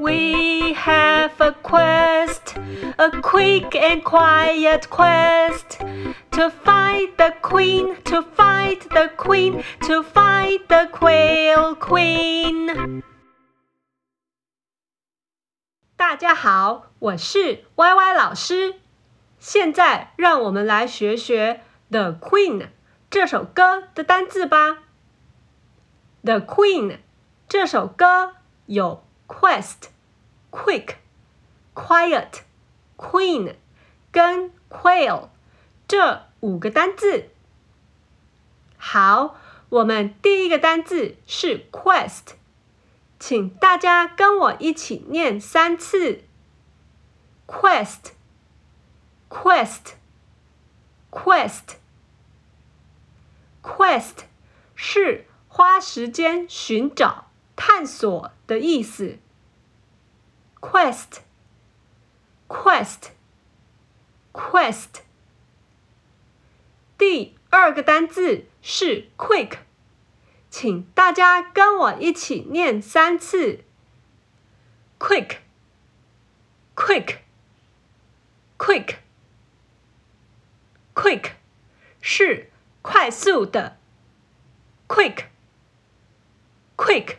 We have a quest, a quick and quiet quest to find the queen, to find the queen, to find the quail queen. 大家好，我是 YY 老师。现在让我们来学学《The Queen》这首歌的单字吧。《The Queen》这首歌有 quest。 Quick, quiet, queen，跟 quail 这五个单字。好，我们第一个单字是 quest，请大家跟我一起念三次。Quest, quest, quest, quest 是花时间寻找、探索的意思。Quest, quest, quest。第二个单字是 quick，请大家跟我一起念三次。Quick, quick, quick, quick，是快速的。Quick, quick,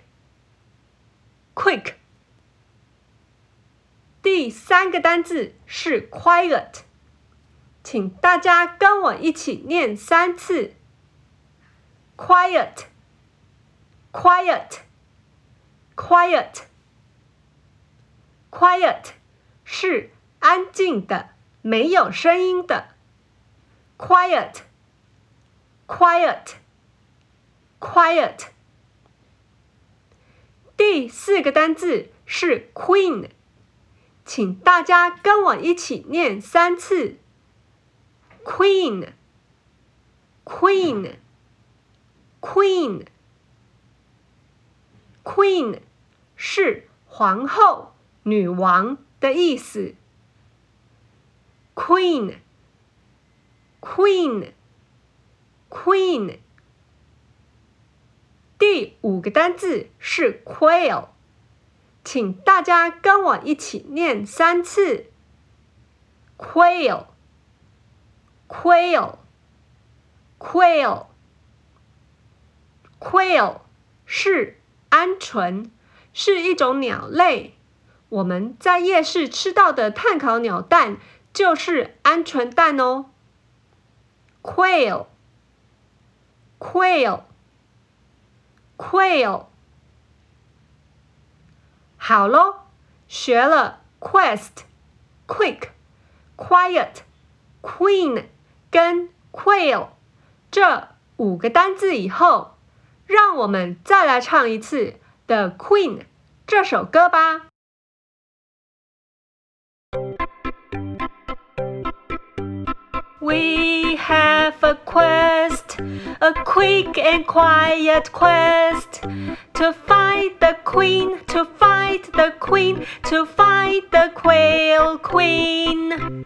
quick。 三个单字是 quiet，请大家跟我一起念三次。Quiet，quiet，quiet，quiet，是安静的，没有声音的。Quiet，quiet，quiet。第四个单字是 queen。请大家跟我一起念三次：Queen，Queen，Queen，Queen，是皇后、女王的意思。Queen，Queen，Queen。第五个单字是 Quail。请大家跟我一起念三次：quail，quail，quail，quail，是鹌鹑，是一种鸟类。我们在夜市吃到的炭烤鸟蛋就是鹌鹑蛋哦。quail，quail，quail。好喽，学了 quest、quick、quiet、queen 跟 quail 这五个单字以后，让我们再来唱一次《The Queen》这首歌吧。We have a quest, a quick and quiet quest to find the queen, to find the queen, to find the quail queen.